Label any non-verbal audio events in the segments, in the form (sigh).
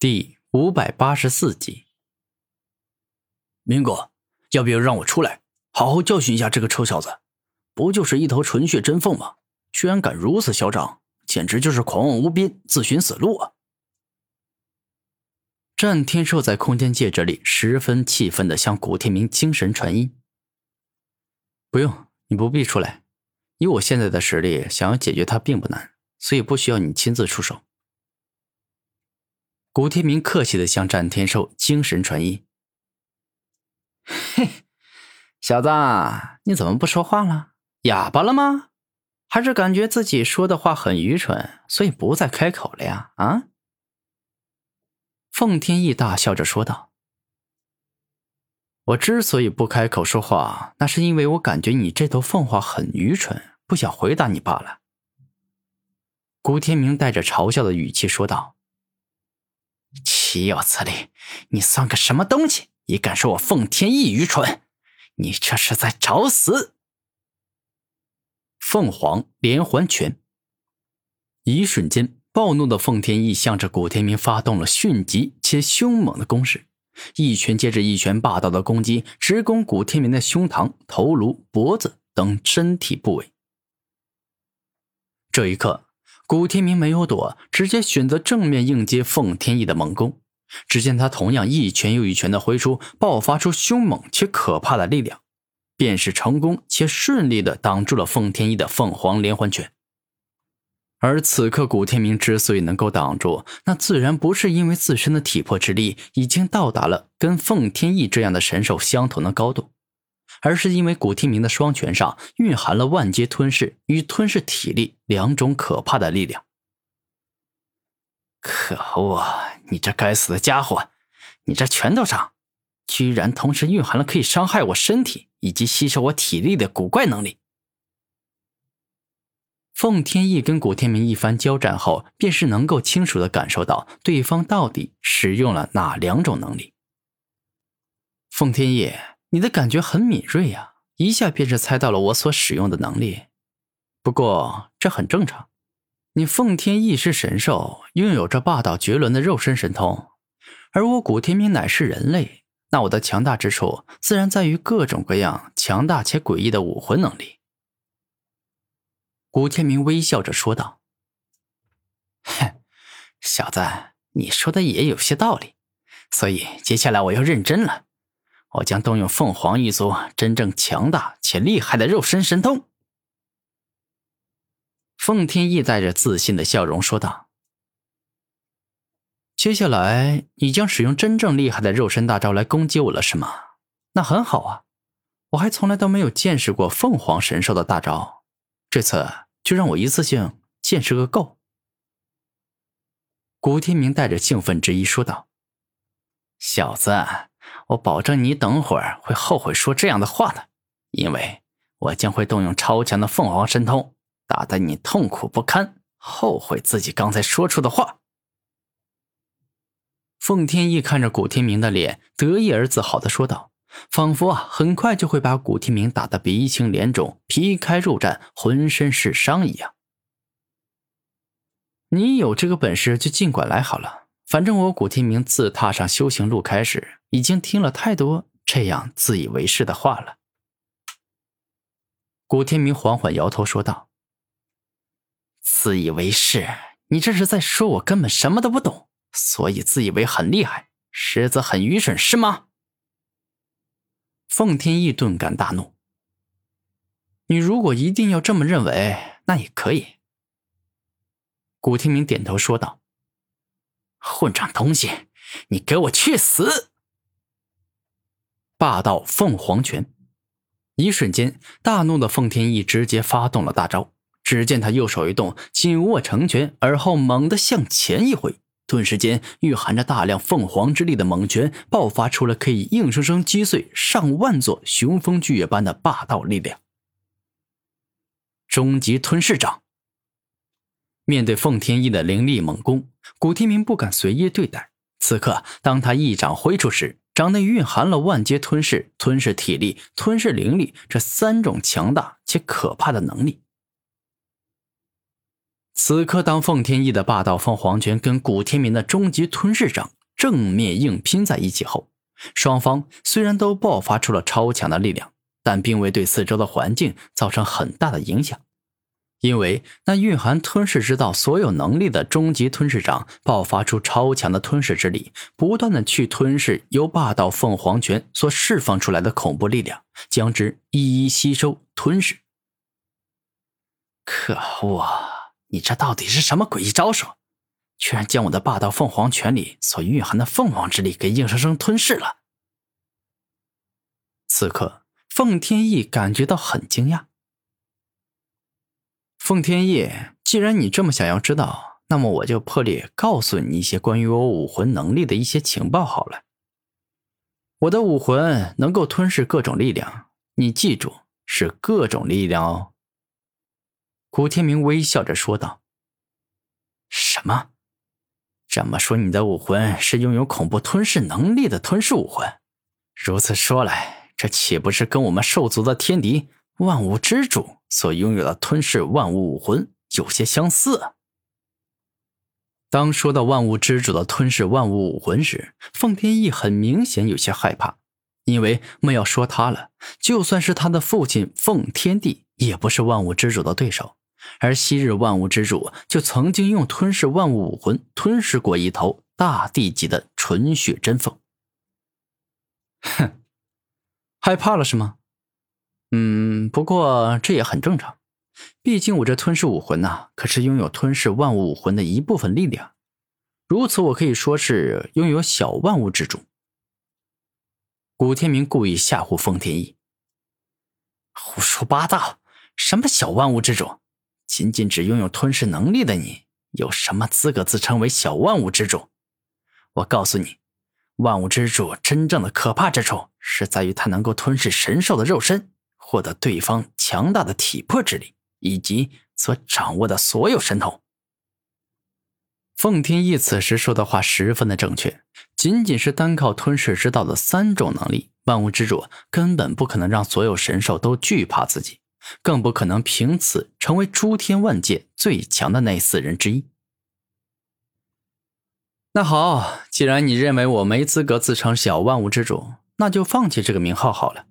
第五百八十四集，明国，要不要让我出来，好好教训一下这个臭小子？不就是一头纯血真凤吗？居然敢如此嚣张，简直就是狂妄无边，自寻死路啊！战天寿在空间戒指里十分气愤的向古天明精神传音：“不用，你不必出来，以我现在的实力，想要解决他并不难，所以不需要你亲自出手。”古天明客气的向战天寿精神传音：“ (laughs) 嘿，小子，你怎么不说话了？哑巴了吗？还是感觉自己说的话很愚蠢，所以不再开口了呀？啊？”凤天翼大笑着说道：“我之所以不开口说话，那是因为我感觉你这头凤凰很愚蠢，不想回答你罢了。”古天明带着嘲笑的语气说道。岂有此理！你算个什么东西，也敢说我凤天翼愚蠢？你这是在找死！凤凰连环拳，一瞬间，暴怒的凤天翼向着古天明发动了迅疾且凶猛的攻势，一拳接着一拳，霸道的攻击直攻古天明的胸膛、头颅、脖子等身体部位。这一刻。古天明没有躲，直接选择正面应接凤天翼的猛攻。只见他同样一拳又一拳的挥出，爆发出凶猛且可怕的力量，便是成功且顺利的挡住了凤天翼的凤凰连环拳。而此刻，古天明之所以能够挡住，那自然不是因为自身的体魄之力已经到达了跟凤天翼这样的神兽相同的高度。而是因为古天明的双拳上蕴含了万阶吞噬与吞噬体力两种可怕的力量。可恶！你这该死的家伙！你这拳头上居然同时蕴含了可以伤害我身体以及吸收我体力的古怪能力。凤天翼跟古天明一番交战后，便是能够清楚的感受到对方到底使用了哪两种能力。凤天翼。你的感觉很敏锐呀，一下便是猜到了我所使用的能力。不过这很正常，你奉天翼是神兽，拥有着霸道绝伦的肉身神通，而我古天明乃是人类，那我的强大之处自然在于各种各样强大且诡异的武魂能力。古天明微笑着说道：“哼，小子，你说的也有些道理，所以接下来我要认真了。”我将动用凤凰一族真正强大且厉害的肉身神通。凤天翼带着自信的笑容说道：“接下来你将使用真正厉害的肉身大招来攻击我了，是吗？那很好啊，我还从来都没有见识过凤凰神兽的大招，这次就让我一次性见识个够。”古天明带着兴奋之意说道：“小子。”我保证你等会儿会后悔说这样的话的，因为我将会动用超强的凤凰神通，打得你痛苦不堪，后悔自己刚才说出的话。凤天翼看着古天明的脸，得意而自豪的说道，仿佛啊，很快就会把古天明打得鼻青脸肿、皮开肉绽、浑身是伤一样。你有这个本事就尽管来好了。反正我古天明自踏上修行路开始，已经听了太多这样自以为是的话了。古天明缓缓摇头说道：“自以为是？你这是在说我根本什么都不懂，所以自以为很厉害，实则很愚蠢，是吗？”奉天翼顿感大怒：“你如果一定要这么认为，那也可以。”古天明点头说道。混账东西，你给我去死！霸道凤凰拳，一瞬间，大怒的凤天翼直接发动了大招。只见他右手一动，紧握成拳，而后猛地向前一挥，顿时间，蕴含着大量凤凰之力的猛拳爆发出了可以硬生生击碎上万座雄风巨岳般的霸道力量。终极吞噬掌。面对凤天翼的凌厉猛攻，古天明不敢随意对待。此刻，当他一掌挥出时，掌内蕴含了万阶吞噬、吞噬体力、吞噬灵力这三种强大且可怕的能力。此刻，当奉天翼的霸道凤凰拳跟古天明的终极吞噬掌正面硬拼在一起后，双方虽然都爆发出了超强的力量，但并未对四周的环境造成很大的影响，因为那蕴含吞噬之道所有能力的终极吞噬掌爆发出超强的吞噬之力，不断的去吞噬由霸道凤凰拳所释放出来的恐怖力量，将之一一吸收吞噬。可恶啊！你这到底是什么诡异招数？居然将我的霸道凤凰拳里所蕴含的凤凰之力给硬生生吞噬了！此刻，凤天翼感觉到很惊讶。凤天翼，既然你这么想要知道，那么我就破例告诉你一些关于我武魂能力的一些情报好了。我的武魂能够吞噬各种力量，你记住，是各种力量哦。古天明微笑着说道：“什么？这么说，你的武魂是拥有恐怖吞噬能力的吞噬武魂？如此说来，这岂不是跟我们兽族的天敌万物之主所拥有的吞噬万物武魂有些相似？”当说到万物之主的吞噬万物武魂时，凤天翼很明显有些害怕，因为莫要说他了，就算是他的父亲凤天帝，也不是万物之主的对手。而昔日万物之主就曾经用吞噬万物武魂吞噬过一头大地级的纯血真凤。(laughs) 哼，害怕了是吗？嗯，不过这也很正常，毕竟我这吞噬武魂呐，可是拥有吞噬万物武魂的一部分力量，如此我可以说是拥有小万物之主。古天明故意吓唬封天翼：“胡说八道，什么小万物之主？”仅仅只拥有吞噬能力的你，有什么资格自称为小万物之主？我告诉你，万物之主真正的可怕之处，是在于他能够吞噬神兽的肉身，获得对方强大的体魄之力，以及所掌握的所有神通。奉天翼此时说的话十分的正确，仅仅是单靠吞噬之道的三种能力，万物之主根本不可能让所有神兽都惧怕自己。更不可能凭此成为诸天万界最强的那四人之一。那好，既然你认为我没资格自称小万物之主，那就放弃这个名号好了。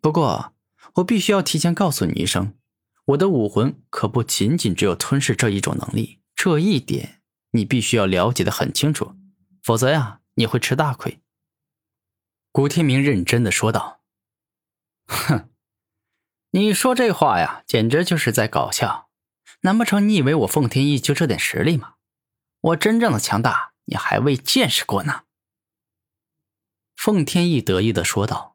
不过，我必须要提前告诉你一声，我的武魂可不仅仅只有吞噬这一种能力，这一点你必须要了解的很清楚，否则呀，你会吃大亏。”古天明认真的说道。“哼。”你说这话呀，简直就是在搞笑。难不成你以为我凤天翼就这点实力吗？我真正的强大，你还未见识过呢。”凤天翼得意的说道。